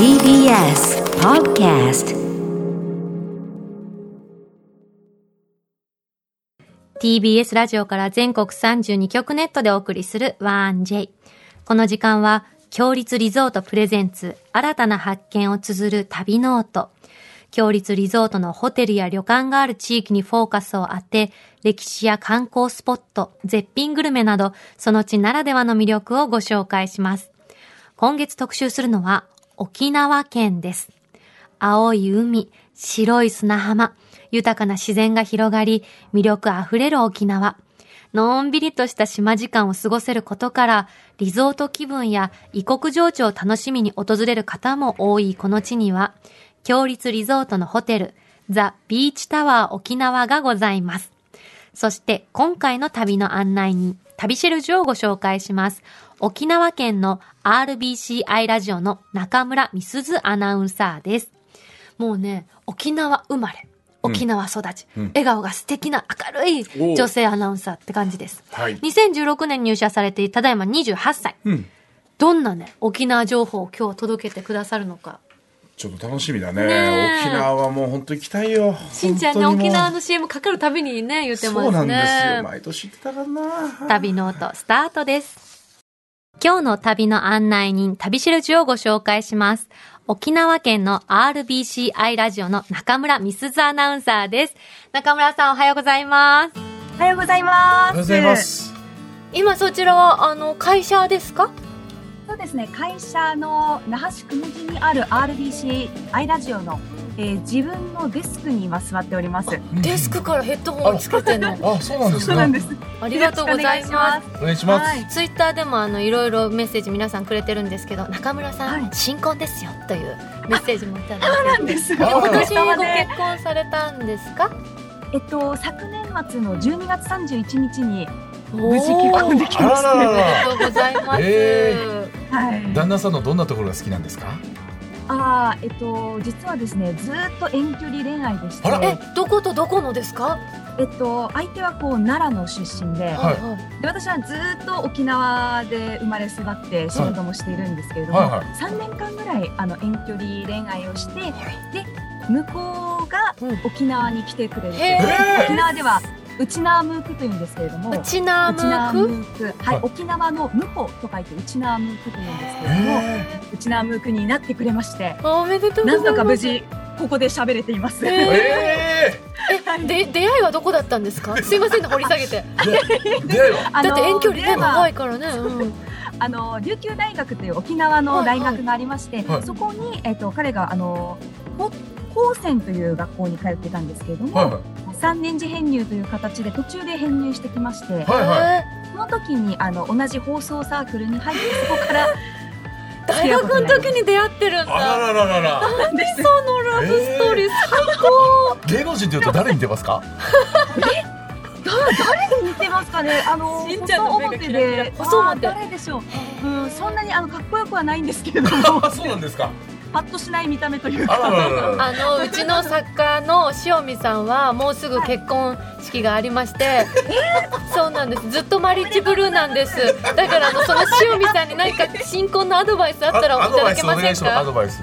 TBS Podcast TBS ラジオから全国32局ネットでお送りする 1J。この時間は、共立リゾート presents、新たな発見を綴る旅ノート。共立リゾートのホテルや旅館がある地域にフォーカスを当て、歴史や観光スポット、絶品グルメなど、その地ならではの魅力をご紹介します。今月特集するのは、沖縄県です。青い海、白い砂浜、豊かな自然が広がり、魅力あふれる沖縄。のんびりとした島時間を過ごせることから、リゾート気分や異国情緒を楽しみに訪れる方も多いこの地には、強立リゾートのホテル、ザ・ビーチタワー沖縄がございます。そして今回の旅の案内人、旅シェルジュをご紹介します。沖縄県の RBCI ラジオの中村美鈴アナウンサーです。もうね、沖縄生まれ、沖縄育ち、笑顔が素敵な明るい女性アナウンサーって感じです。はい。2016年入社されて、ただいま28歳。うん。どんなね、沖縄情報を今日届けてくださるのか。ちょっと楽しみだね。ねえ。沖縄はもう本当行きたいよ。しんちゃんね、沖縄の CM かかるたびにね、言ってますね。そうなんですよ。毎年行ってたからな。旅ノートスタートです。今日の旅の案内人、旅しるじをご紹介します。沖縄県の RBCI ラジオの中村美鈴アナウンサーです。中村さんおはようございます。おはようございます。おはようございま。す今そちらは、あの、会社ですか？そうですね、会社の那覇市久米寺にある RBC アイラジオの、えー自分のデスクに今座っております。デスクからヘッドホンをつけての。あそうなんですねそうなんです。ありがとうございます。お願いします、はい。ツイッターでもあのいろいろメッセージ皆さんくれてるんですけど中村さん、はい新婚ですよというメッセージもいただいてそうなんです。あおかげ今年ご結婚されたんですか？えっと昨年末の12月31日に無無事結婚できました。ありがとうございます、えはい。旦那さんのどんなところが好きなんですか？ああえっと実はですねずーっと遠距離恋愛でして、えどことどこのですか？えっと相手はこう奈良の出身で、はい。で私はずーっと沖縄で生まれ育って仕事もしているんですけれども、はいはい。3年間ぐらいあの遠距離恋愛をしてで向こうがうん。沖縄に来てくれる、へー。沖縄では内縄ムークというんですけれども。うちな内縄むムーク、はいはい。沖縄のムコと書いて内縄ムークというんですけれども。内縄ムークになってくれまして。おめでとうございます。なんとか無事ここで喋れています。へええで出会いはどこだったんですか？すいませんね掘り下げて。え出会いは？あの だって遠距離ねでは長いからね、うん、あの琉球大学という沖縄の大学がありまして、はいそこに、えっと彼があのこ高専という学校に通ってたんですけれども、はいはい。3年次編入という形で途中で編入してきまして、はいはえその時にあの同じ放送サークルに入ってそこからー大学の時に出会ってるんあだらららら。ら。ですそのラブストーリー最高、芸能人というと誰に出ますか？誰に似てますかね？あのしんちゃんの目が細表で細表。あー誰でしょう、うん、そんなにあのかっこよくはないんですけれども。あそうなんですか。パッとしない見た目というか。あのうちの作家の塩見さんはもうすぐ結婚式がありまして、そうなんですずっとマリッジブルーなんですだからあのその塩見さんに何か新婚のアドバイスあったらいただけませんか？アドバイス。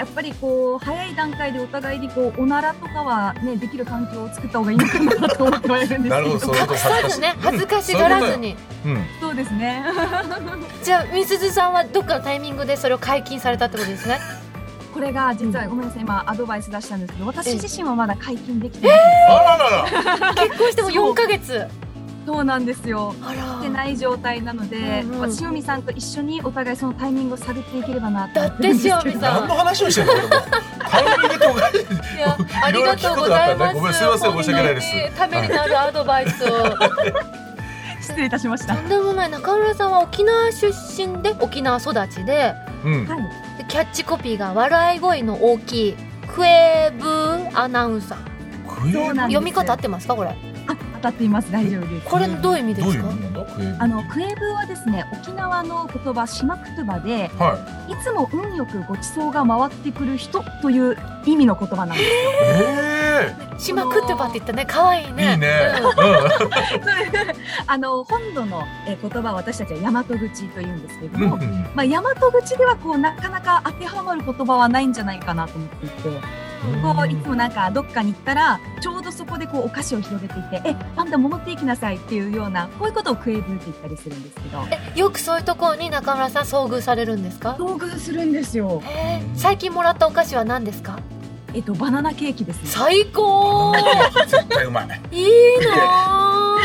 やっぱりこう早い段階でお互いにこうおならとかはねできる環境を作った方がいいのかなと思ってはいるんですけど。なるほどそういうこと。隠さずね恥ずかしがらずに。うん。そうですね。じゃあみすずさんはどっかのタイミングでそれを解禁されたってことですね？これが実はごめんなさい今アドバイス出したんですけど私自身はまだ解禁できてない、あららら。結婚しても4ヶ月そうなんですよ。あら。してない状態なので、うんうん。まあ塩見さんと一緒にお互いそのタイミングを探っていければなとだって塩見さん。何の話をしてるの？タイミングとか。いやありがとうございます。ごめんすいません。申し訳ないですた。めになるアドバイスを。失礼いたしました。とんでもない中村さんは沖縄出身で沖縄育ちでうん。キャッチコピーが笑い声の大きいクエブアナウンサー。読み方合ってますかこれ？あ当たっています。大丈夫です。これどういう意味ですか？あのクエブはですね沖縄の言葉島言葉ではい。つも運よくご馳走が回ってくる人という意味の言葉なんです。い。ええ島クットバって言ったね。可愛いね。いいね。うん。あの本土のえー言葉は私たちは大和口と言うんですけれどうん。も、まあ大和口ではこうなかなか当てはまる言葉はないんじゃないかなと思っていて、こういつもなんかどっかに行ったらちょうどそこでこうお菓子を広げていて、えパンダ戻っていきなさいっていうようなこういうことをクエブーって言ったりするんですけど、えよくそういうところに中村さん遭遇されるんですか？遭遇するんですよ。へー最近もらったお菓子は何ですか？えっとバナナケーキですね。最高絶対うまい。いいな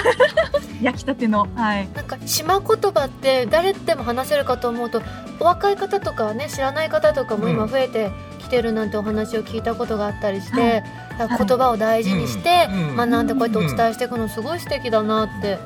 ー 焼きたてのはい。なんか島言葉って誰でも話せるかと思うとお若い方とかはね知らない方とかも今うん増えてきてるなんてお話を聞いたことがあったりして、言葉を大事にして学ん。でこうやってお伝えしていくのすごい素敵だなって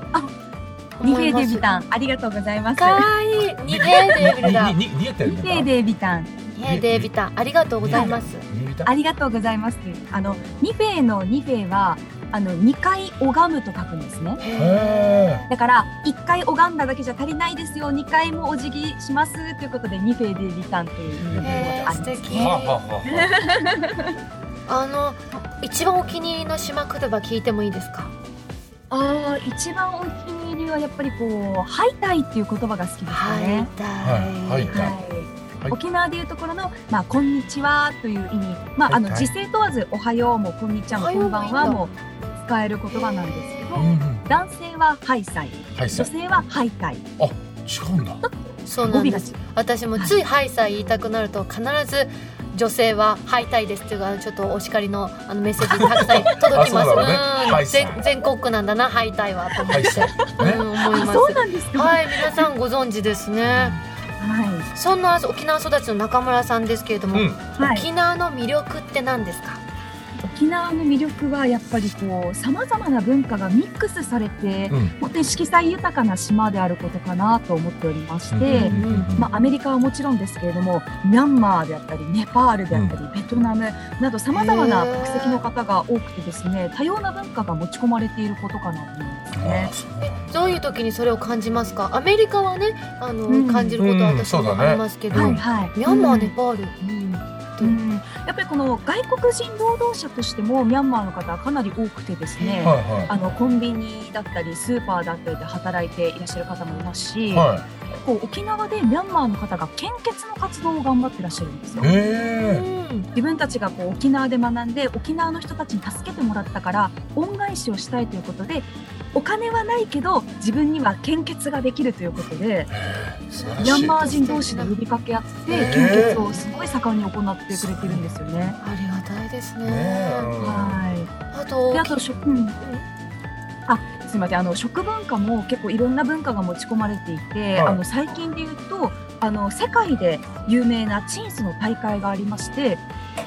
ニフェー思います。デビタンありがとうございます。かわいい。ニヘーデービルだににに逃げてるのか。ニフェーデビタン。ニヘーデービタン。ありがとうございます。ありがとうございます。あのニフェーのニフェーはあの二回拝むと書くんですね。へだから1回拝んだだけじゃ足りないですよ。2回もお辞儀しますということでニフェーデビタンという意味があります。敵ーはあ の一番お気に入りの島言葉聞いてもいいですか？あー一番お気に入りはやっぱりこう「ハイタイ」っていう言葉が好きですはいね。たはいはいはい。はい。沖縄でいうところの、まあ、こんにちはという意味、まあ、あの時勢問わずおはようもこんにちはもこうんばんはも使える言葉なんですけど。男性はハイサイ、はいさ女性はハイタイ。違うんだ。そうなんです。語私もつい「ハイサイ」言いたくなると必ず女性は「ハイタイです」っていうあのちょっとお叱りのあのメッセージ たくさん届きます。う全全国区なんだなハイタイはと思って。うん、思いあます。そうなんですか？はい皆さんご存知ですね。はい。そんな沖縄育ちの中村さんですけれども、うん。はい。沖縄の魅力って何ですか？沖縄の魅力はやっぱりこうさまざまな文化がミックスされて、うん。本当に色彩豊かな島であることかなと思っておりまして、うんまあ、アメリカはもちろんですけれどもミャンマーであったりネパールであったり、ベトナムなどさまざまな国籍の方が多くてですね多様な文化が持ち込まれていることかなと思いますね。どういう時にそれを感じますか？アメリカはねあの、うん。感じることはうん私もありますけど、はいはい、ミャンマー、うん。ネパール、うんうん。やっぱりこの外国人労働者としてもミャンマーの方はかなり多くてですね、はいはあのコンビニだったりスーパーだったりで働いていらっしゃる方もいますし、い。はこう沖縄でミャンマーの方が献血の活動を頑張ってらっしゃるんですよ。自分たちがこう沖縄で学んで沖縄の人たちに助けてもらったから恩返しをしたいということでお金はないけど自分には献血ができるということで。ミャンマー人同士で呼びかけ合って献血をすごい盛んに行ってくれてるんですよね。ありがたいですね。はい。あとであと食、うん。あすみません。あの食文化も結構いろんな文化が持ち込まれていて、はい。あの最近で言うとあの世界で有名なチンスの大会がありまして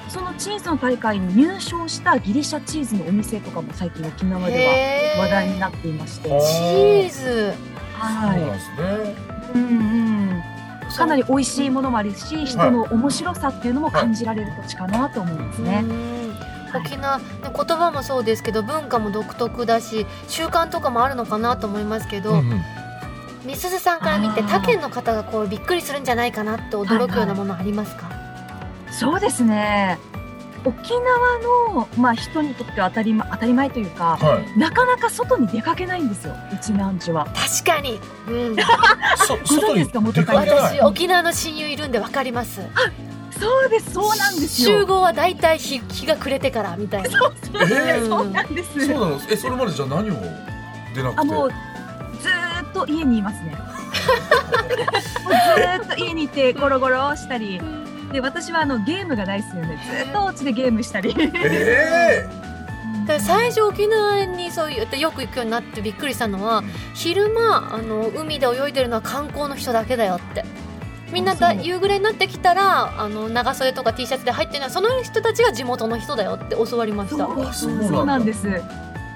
そのチンスの大会に入賞したギリシャチーズのお店とかも最近沖縄では話題になっていまして、あチーズ。はですね。い、うんうん、かなり美味しいものもあるし人の面白さっていうのも感じられる土地かなと思いますね。うん。沖縄ね言葉もそうですけど文化も独特だし習慣とかもあるのかなと思いますけど、うんうんみすずさんから見て他県の方がこうびっくりするんじゃないかなって驚くようなものありますか、そうですね沖縄の、まあ、人にとっては当たり,、ま、当たり前というか、はい。なかなか外に出かけないんですようちなんちは。確かに、うん、そ外に出かけない。私沖縄の親友いるんでわかりますそうですそうなんですよ。集合はだいたい日日が暮れてからみたいなえーそうなんです。そうなの。えそれまでじゃあ何を出なくて？あもうずーっと家にいますね。ずーっと家にいてゴロゴロしたり。で私はあのゲームが大好きなのでずーっとお家でゲームしたり。えだから最初沖縄にそう言ってよく行くようになってびっくりしたのは昼間あの海で泳いでるのは観光の人だけだよってみんなだ夕暮れになってきたらあの長袖とか T シャツで入ってるのはその人たちが地元の人だよって教わりましたそうなんです。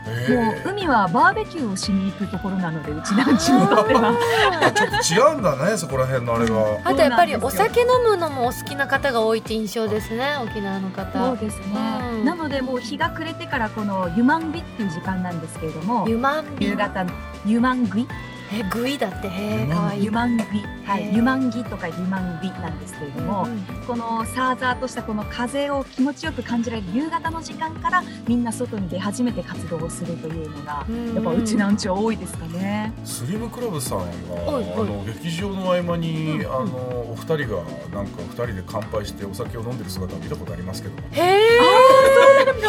もう海はバーベキューをしに行くところなのでうちなんちにとっては。ー、ちょっと違うんだねそこら辺のあれが。あとやっぱりお酒飲むのもお好きな方が多いって印象ですね沖縄のそう方ですね、うん。なのでもう日が暮れてからこの湯満日っていう時間なんですけれども湯満日。夕方の湯満日えグイだって？へえかわいい。ユマンギ、はい、ユマンギとかユマンギなんですけれども、うんこのサーザーとしたこの風を気持ちよく感じられる夕方の時間からみんな外に出始めて活動をするというのが、うん。やっぱうちなんちは多いですかね。スリムクラブさんがあの劇場の合間に、うんあのお二人がなんか二人で乾杯してお酒を飲んでる姿を見たことありますけどへえ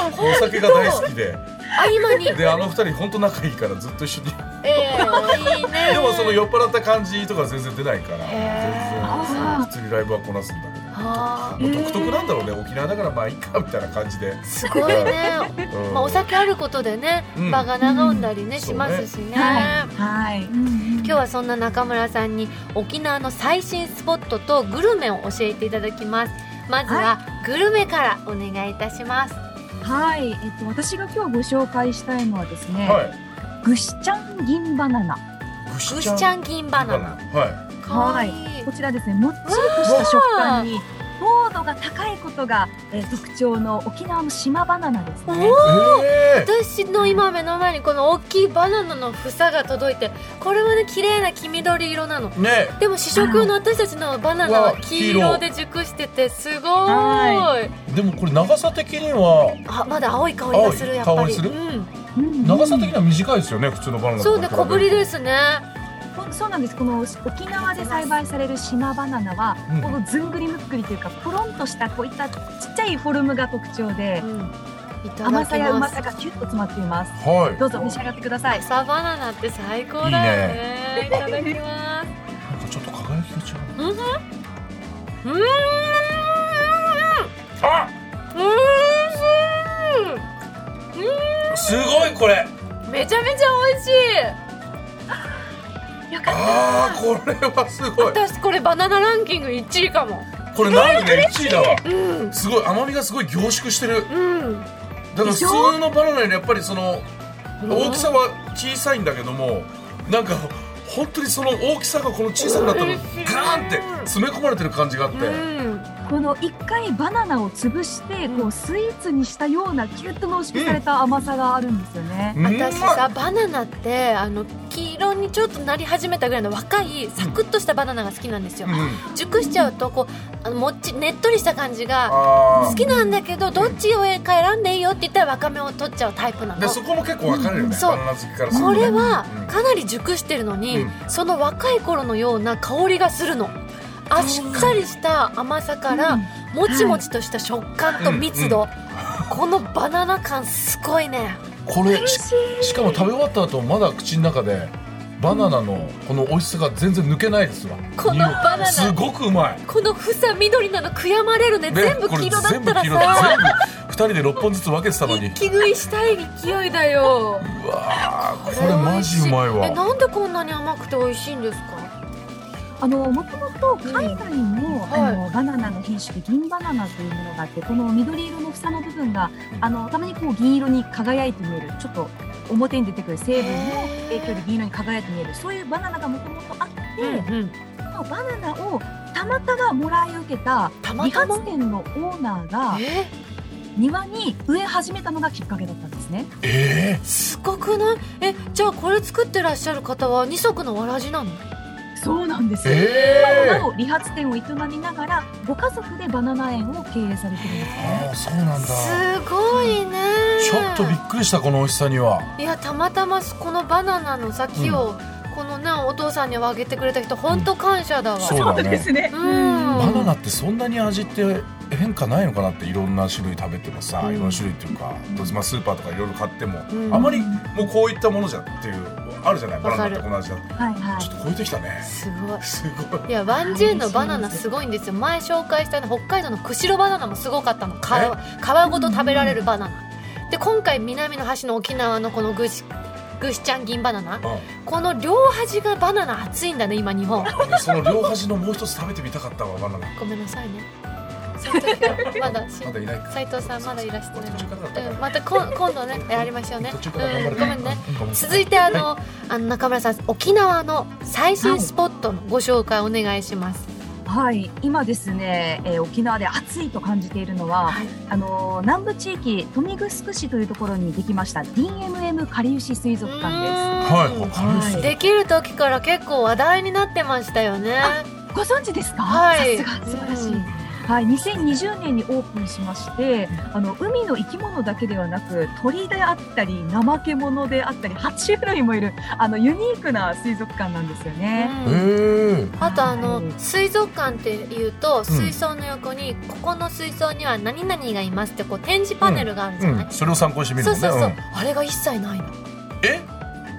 お酒が大好きで合間に。であの二人本当仲いいからずっと一緒に。ええいいね。でもその酔っ払った感じとか全然出ないから全然普通にライブはこなすんだけど。あまあ独特なんだろうね沖縄だからまあいいかみたいな感じで、ーすごいね。うん。まあお酒あることでねうん。場が和んだりねうんしますしね。はい、今日はそんな中村さんに沖縄の最新スポットとグルメを教えていただきます。まずはグルメからお願いいたしますはい、えっと私が今日ご紹介したいのはですね、はい。ぐしちゃん銀バナナ。ぐしちゃん。銀バナナ。はい。い。こちらですね、もっちりとした食感に糖度が高いことが、えー特徴の沖縄の島バナナですね。ええ私の今目の前にこの大きいバナナの房が届いてこれはね綺麗な黄緑色なの。ね。でも試食用の私たちのバナナはわ黄色で熟しててすごはい。いでもこれ長さ的にはあまだ青い香りがするやっぱり。香りする？うん。うん長さ的には短いですよね普通のバナナとそうね小ぶりすですね。こそうなんです。この沖縄で栽培される島バナナは、うん。このずんぐりむっくりというか、ポロンとしたこういったちっちゃいフォルムが特徴でう、ん。甘さやうまさがキュッと詰まっています。はい。どうぞ召し上がってください。朝バナナって最高だよね。いただきます。なんかちょっと輝きが違ううん。うん。あうん。すごいこれ。めちゃめちゃ美味しいよかっあーこれはすごい。私これバナナランキング1位かも。これなんでね1位だわ。うん。すごい甘みがすごい凝縮してる。うん。だから普通のバナナよりやっぱりその大きさは小さいんだけどもなんか本当にその大きさがこの小さくなったのガーンって詰め込まれてる感じがあって、うん。た。この一回バナナを潰して、こうスイーツにしたようなキュッと濃縮された甘さがあるんですよね。うん。私さバナナってあの黄色にちょっとなり始めたぐらいの若いサクッとしたバナナが好きなんですよ。うん。熟しちゃうとこうあのもっちねっとりした感じがあ好きなんだけどどっちを選んでいいよって言ったら若めを取っちゃうタイプなの。ーでそこも結構分かれるよね、そう。こね。れはうん。かなり熟してるのに、うん。その若い頃のような香りがするのあしっかりした甘さから、うん。もちもちとした食感と密度、このバナナ感すごいね。これししかも食べ終わった後まだ口の中でバナナのこの美味しさが全然抜けないですわ。このバナナ。すごくうまい。この房緑なの悔やまれるねね全部黄色だったらこれ全部黄色さ全部二人で6本ずつ分けてたのに。一気食いしたい勢いだよ。うわーこれマジうまいえわなんでこんなに甘くて美味しいんですか？あのもともと海外にも、はい。あのバナナの品種で銀バナナというものがあってこの緑色の房の部分があのたまにこう銀色に輝いて見えるちょっと表に出てくる成分の影響で銀色に輝いて見えるそういうバナナがもともとあって、うんそのバナナをたまたまもらい受けた理髪店のオーナーがえ庭に植え始めたのがきっかけだったんですね。えすごくない？えじゃあこれ作ってらっしゃる方は二足のわらじなの？そうなんです。ー、よ。え今も理髪店を営みながらご家族でバナナ園を経営されてるんですね。そうなんだ。すごいね。ちょっとびっくりしたこの美味しさには。いやたまたまこのバナナの先を、このねお父さんにはあげてくれた人本当感謝だわ、そうだね。ね。うん。バナナってそんなに味って変化ないのかなっていろんな種類食べてもさ、うん。いろんな種類っていうか、まあ、スーパーとかいろいろ買っても、うん。あまりもうこういったものじゃっていうあるじゃない？バナナってこの味だはいはい。ちょっと超えてきたね。すごい。すごい。いやワンジェのバナナすごいんですよ。前紹介したね北海道の釧路バナナもすごかったの。皮皮ごと食べられるバナナ。で今回南の端の沖縄のこのぐしぐしちゃん銀バナナ。この両端がバナナ熱いんだね今日本。その両端のもう一つ食べてみたかったわバナナ。ごめんなさいねまだしまだいないか。斉藤さんまだいらしてないまたこん今度ねやりましょうね。ごめんね。うん続いてあの,、あの中村さん沖縄の最新スポットのご紹介お願いします。はい、今ですね、えー沖縄で暑いと感じているのは、はい。あのー南部地域豊見城市というところにできました DMM かりゆし水族館です。はい。できる時から結構話題になってましたよね。ご存知ですか？はい。さすが素晴らしい。うんはい、2020年にオープンしまして、あの海の生き物だけではなく鳥であったり怠け者であったり爬虫類もいるあのユニークな水族館なんですよね。へえあとあのはい水族館っていうと水槽の横に、ここの水槽には何々がいますってこう展示パネルがあるじゃない、うん。それを参考にしてみるそうそうそう、あれが一切ないの。え？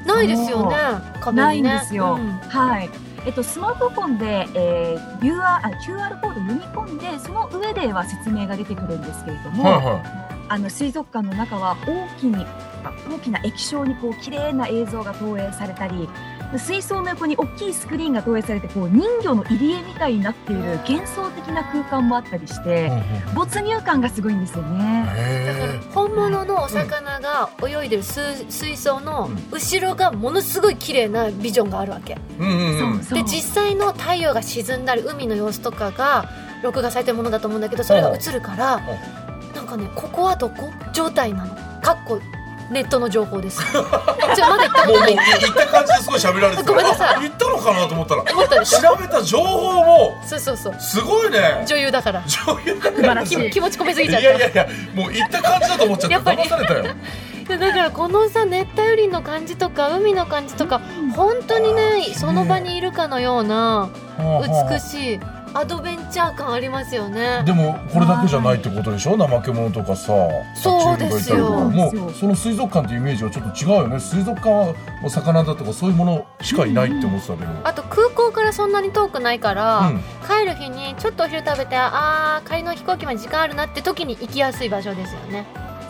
ないですよね壁ないんですよ。うん。はい。えっと、スマートフォンで、えー、QR, QR コード読み込んでその上では説明が出てくるんですけれども、はいはあの水族館の中は大きに大きな液晶にこう綺麗な映像が投影されたり水槽の横に大きいスクリーンが投影されてこう人魚の入り江みたいになっている幻想的な空間もあったりしいて没入感がすごいんですよね。だからへ本物のお魚が泳いでる水水槽の後ろがものすごい綺麗なビジョンがあるわけ。で実際の太陽が沈んだり海の様子とかが録画されてるものだと思うんだけどそれが映るからねここはどこ？状態なの。かっこネットの情報です。ちょまだ言ったもい。うもう言った感じですごい喋られてた。ごめんなさい。言ったのかなと思ったら。思ったでしょ？調べた情報もそうそうそう。すごいね。女優だから。女優。だ素晴らしい。気 気持ち込めすぎいちゃった。やいやいやもう言った感じだと思っちゃってやっぱり。騙されたよ。でだからこのさ熱帯雨林の感じとか海の感じとか本当にねその場にいるかのような美しいアドベンチャー感ありますよね。でもこれだけじゃないってことでしょ？怠け者とかさそうですよ。爬虫類がいたりとか。もうその水族館っていうイメージはちょっと違うよね。水族館はもう魚だとかそういうものしかいないって思ってたけど。あと空港からそんなに遠くないから、うん。帰る日にちょっとお昼食べてあー帰りの飛行機まで時間あるなって時に行きやすい場所ですよね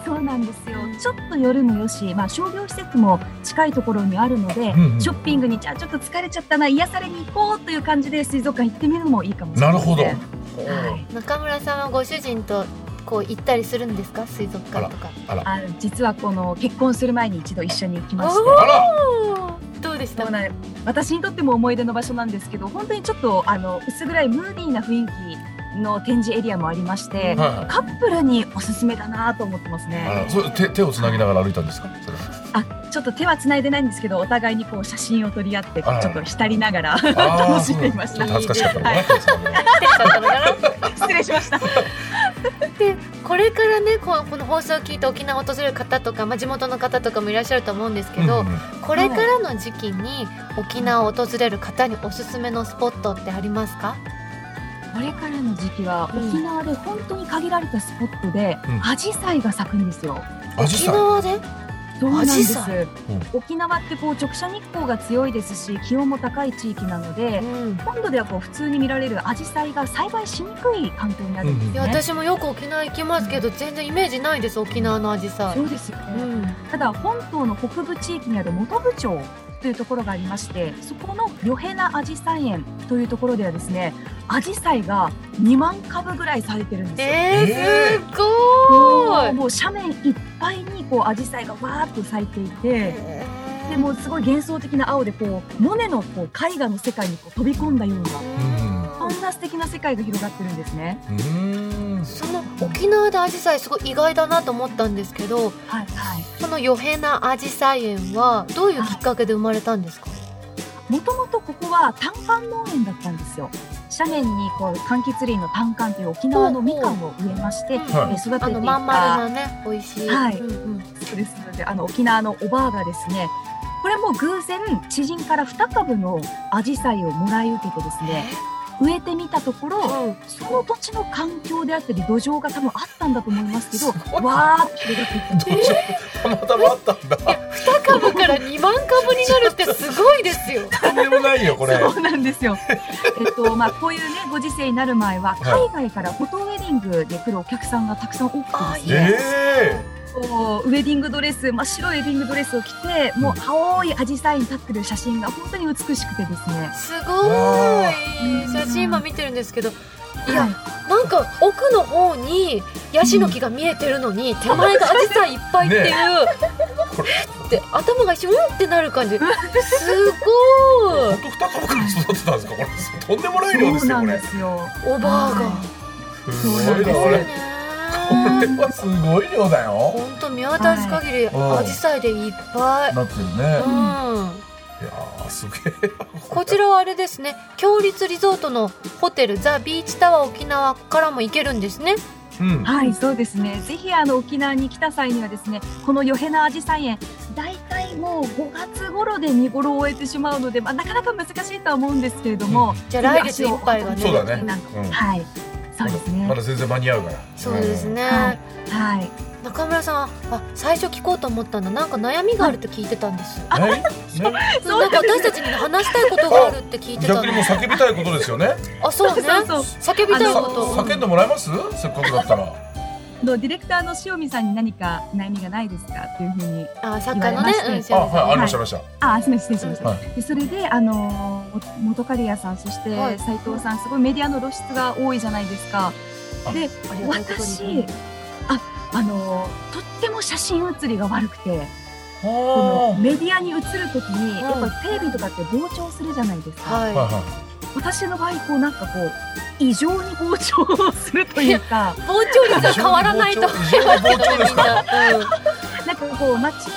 そうなんですよ。ちょっと夜もよし、まあ商業施設も近いところにあるので、うんうんショッピングにじゃあちょっと疲れちゃったな、癒されに行こうという感じで水族館行ってみるのもいいかもしれななるほどね。はい。中村さんはご主人とこう行ったりするんですか？水族館とかあらあ実はこの結婚する前に一度一緒に行きまして。どうでした？私にとっても思い出の場所なんですけど本当にちょっとあの薄暗いムーディーな雰囲気の展示エリアもありまして、はいはい。カップルにおすすめだなと思ってますあねらそれ手手をつなぎながら歩いたんですか？それは。あちょっと手はつないでないんですけどお互いにこう写真を撮り合ってちょっと浸りながら楽しんでいました。恥ずかしかったの。かなはい失礼しました。でこれからねここの放送を聞いて沖縄を訪れる方とか、まあ、地元の方とかもいらっしゃると思うんですけど、うんうん。これからの時期に沖縄を訪れる方におすすめのスポットってありますか？これからの時期はうん。沖縄で本当に限られたスポットでうん。アジサイが咲くんですよ。沖縄で？そうなんです。沖縄ってこう直射日光が強いですし気温も高い地域なのでうん。本土ではこう普通に見られるアジサイが栽培しにくい環境にあるんですいやね。私もよく沖縄行きますけど全然イメージないです沖縄のアジサイ。そうですよね、うんただ本島の北部地域にある本部町というところがありましてそこのヨヘナアジサイ園というところではですねアジサイが2万株ぐらいされてるんですよ。えー、すごーいもう斜面いっぱいにこうアジサイがわーっと咲いていてでもうすごい幻想的な青でこうモネのこう絵画の世界にこう飛び込んだようなそんな素敵な世界が広がってるんですね。うーんその沖縄でアジサイすごい意外だなと思ったんですけどはいはい。そのヨヘナアジサイ園はどういうきっかけで生まれたんですか？もともとここは単管農園だったんですよ。斜面にこう柑橘林の単管という沖縄のみかんを植えまして、はいえ育てていたあのまん丸なね美味しい、はい。うんうん。そうですのであの沖縄のおばあがですねこれも偶然知人から2株のアジサイをもらい受けてですね植えてみたところうん。その土地の環境であったり土壌が多分あったんだと思いますけどわーって広がっていったたまたまあったんだ。2株から2万株になるってすごいですよ。とんでもないよこれ。そうなんですよ。えっとまあこういうねご時世になる前ははい。海外からフォトウェディングで来るお客さんがたくさん多くてですね、えこうウェディングドレス真っ白いウェディングドレスを着てもう青いアジサイに立ってる写真が本当に美しくてですね。すごい。写真今見てるんですけどいや、はいなんか奥の方にヤシの木が見えてるのに、手前がアジサイいっぱいっていう、ー、これって頭が一瞬うんってなる感じ。すごい。本当から育てたんですか？これとんでもない量ですそうなんよこれですよ。おばあが。すそうなんですごいなこれねこれはすごい量だよ。本当見渡す限りはい。アジサイでいっぱい。なってるね。うん。いやーすげえ。こちらはあれですね。強立リゾートのホテルザ・ビーチタワー沖縄からも行けるんですね。うん。はい、そうですね。ぜひあの沖縄に来た際にはですね、このヨヘナアジサイ園、大体もう5月頃で見頃を終えてしまうので、まあなかなか難しいとは思うんですけれども、じゃあ来月いっぱいがね。そうだね。うん。はい、そうですね。まだ全然間に合うから。そうですね、はい。はい。中村さんあ最初聞こうと思ったんだなんか悩みがあるって聞いてたんです、うんね？ね？なんか私たちに話したいことがあるって聞いてたの。逆にもう叫びたいことですよね。あそうね。叫びたいこと。叫んでもらえます？せっかくだったらのディレクターの塩見さんに何か悩みがないですか？というふうに。あ作家のね言われまして。うんあはいありましたありました。あ、すみません、失礼しました。はい。でそれで、あの元刈谷さん、そしてはい。斉藤さん、すごいメディアの露出が多いじゃないですか。で、私、あ、あのー、とっても写真写りが悪くて、このはメディアに映るときに、んやっぱりテレビとかって膨張するじゃないですか。はい、いはい。は私の場合、こうなんかこう、異常に膨張するというか、膨張率は変わらないと。思いますけど異常に膨張ですかみんな、うん、なんかこう、街で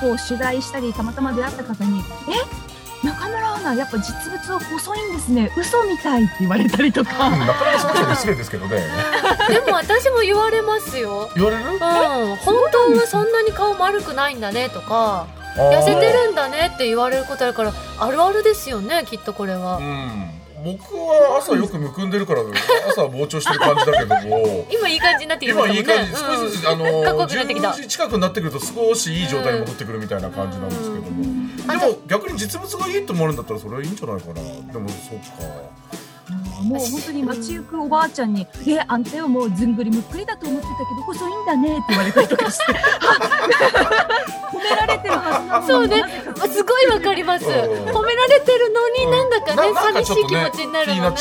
こう取材したり、たまたま出会った方に、え？中村アナ、やっぱ実物は細いんですね。嘘みたいって言われたりとか。いなかなかその人も失礼ですけどね。でも私も言われますよ。言われる？うん、本当はそんなに顔丸くないんだねとか痩せてるんだねって言われることあるからあるあるですよねきっとこれは。うん。僕は朝よくむくんでるから朝は膨張してる感じだけども。今いい感じになってきま今したもんね。いい感じ。少しずつあのかっこよくなってきた。10時近くになってくると少しいい状態に戻ってくるみたいな感じなん。ですけどもあでも逆に実物がいいと思われるんだったらそれはいいんじゃないかな。でもそっかもう本当に街行くおばあちゃんに「えあんたよもうずんぐりむっくりだと思ってたけど細いんだね」って言われたりとかして。褒められてるはずなのにそうね。すごいわかります。うん。褒められてるのになんだかね寂しい気持ちになるもん。ね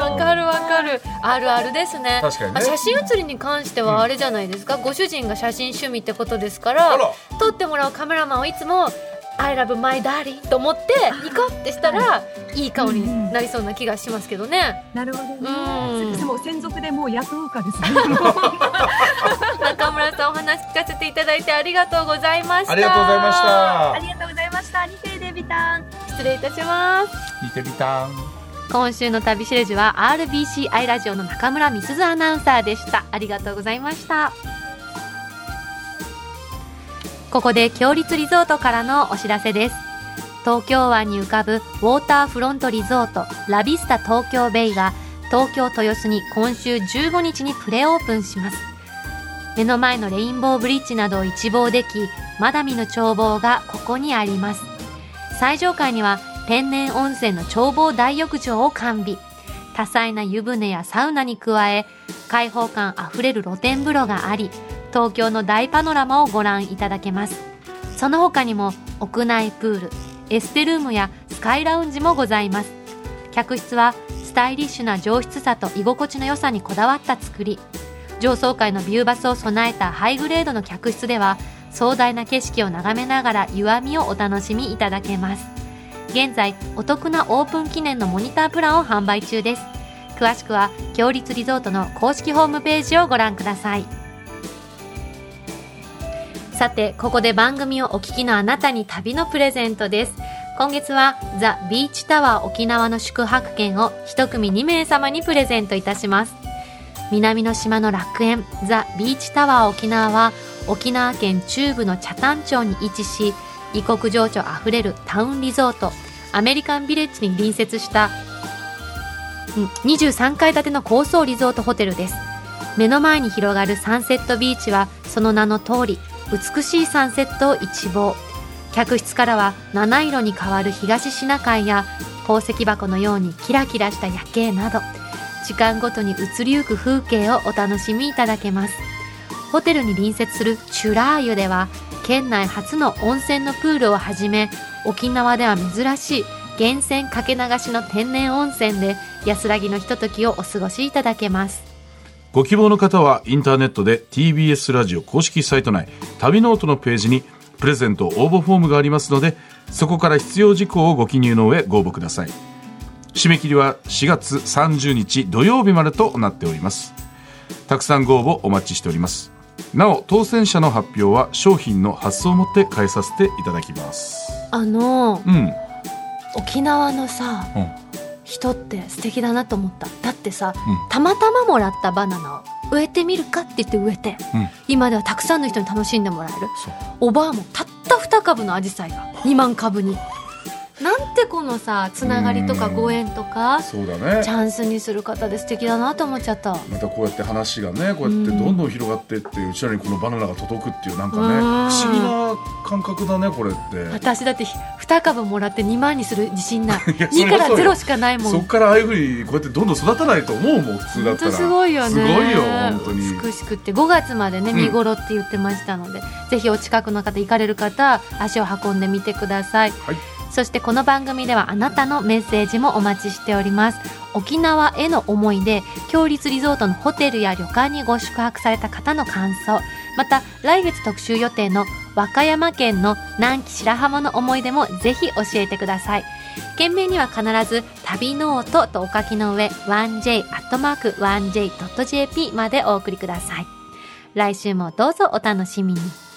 わかるわかる。あるあるですね。ね。あ写真写りに関してはあれじゃないですか、ご主人が写真趣味ってことですから。撮ってもらうカメラマンをいつも「I love my darling」と思ってニコってしたらいい顔になりそうな気がしますけどね。なるほどね。うん。でも専属でもう雇うかですね。中村さんお話聞かせていただいてありがとうございました。ありがとうございました。ありがとうございました。ニテデビタン。失礼いたします聞いてみたん今週の旅しるじは RBCI ラジオの中村美鈴アナウンサーでした。ありがとうございましたここで強立リゾートからのお知らせです。東京湾に浮かぶウォーターフロントリゾートラビスタ東京ベイが東京豊洲に今週15日にプレオープンします。目の前のレインボーブリッジなどを一望できまだ見ぬ眺望がここにあります。最上階には天然温泉の眺望大浴場を完備。多彩な湯船やサウナに加え開放感あふれる露天風呂があり東京の大パノラマをご覧いただけます。その他にも屋内プールエステルームやスカイラウンジもございます。客室はスタイリッシュな上質さと居心地の良さにこだわった作り。上層階のビューバスを備えたハイグレードの客室では壮大な景色を眺めながら湯あみをお楽しみいただけます。現在お得なオープン記念のモニタープランを販売中です。詳しくは強立リゾートの公式ホームページをご覧ください。さてここで番組をお聞きのあなたに旅のプレゼントです。今月はザ・ビーチタワー沖縄の宿泊券を一組2名様にプレゼントいたします。南の島の楽園ザ・ビーチタワー沖縄は沖縄県中部の北谷町に位置し異国情緒あふれるタウンリゾートアメリカンビレッジに隣接した23階建ての高層リゾートホテルです。目の前に広がるサンセットビーチはその名の通り美しいサンセットを一望。客室からは七色に変わる東シナ海や宝石箱のようにキラキラした夜景など時間ごとに移りゆく風景をお楽しみいただけます。ホテルに隣接するチュラー湯では県内初の温泉のプールをはじめ沖縄では珍しい源泉かけ流しの天然温泉で安らぎのひとときをお過ごしいただけます。ご希望の方はインターネットで TBS ラジオ公式サイト内旅ノートのページにプレゼント応募フォームがありますのでそこから必要事項をご記入の上ご応募ください。締め切りは4月30日土曜日までとなっております。たくさんご応募お待ちしております。なお当選者の発表は商品の発送をもって返させていただきます。あのうん。沖縄のさ、うん人って素敵だなと思った。だってさ、うん。たまたまもらったバナナを植えてみるかって言って植えて、うん。今ではたくさんの人に楽しんでもらえる。そう。おばあもたった2株のアジサイが2万株になんてこのさつながりとかうん。ご縁とかそうだね。チャンスにする方で素敵だなと思っちゃった。またこうやって話がねこうやってどんどん広がっていってうちらにこのバナナが届くっていうなんかねうん。不思議な感覚だねこれって。私だって2株もらって2万にする自信ない。いや2からそりゃそうよ0しかないもん。そっからああいうふうにこうやってどんどん育たないと思うもん普通だ本ったら。当すごいよね。すごいよ本当に。美しくって。5月までねうん。見頃って言ってましたので、ぜひお近くの方行かれる方足を運んでみてください、はいそしてこの番組ではあなたのメッセージもお待ちしております。沖縄への思い出強立リゾートのホテルや旅館にご宿泊された方の感想また来月特集予定の和歌山県の南紀白浜の思い出もぜひ教えてください。件名には必ず旅ノートとお書きの上 1j.1j.jp までお送りください。来週もどうぞお楽しみに。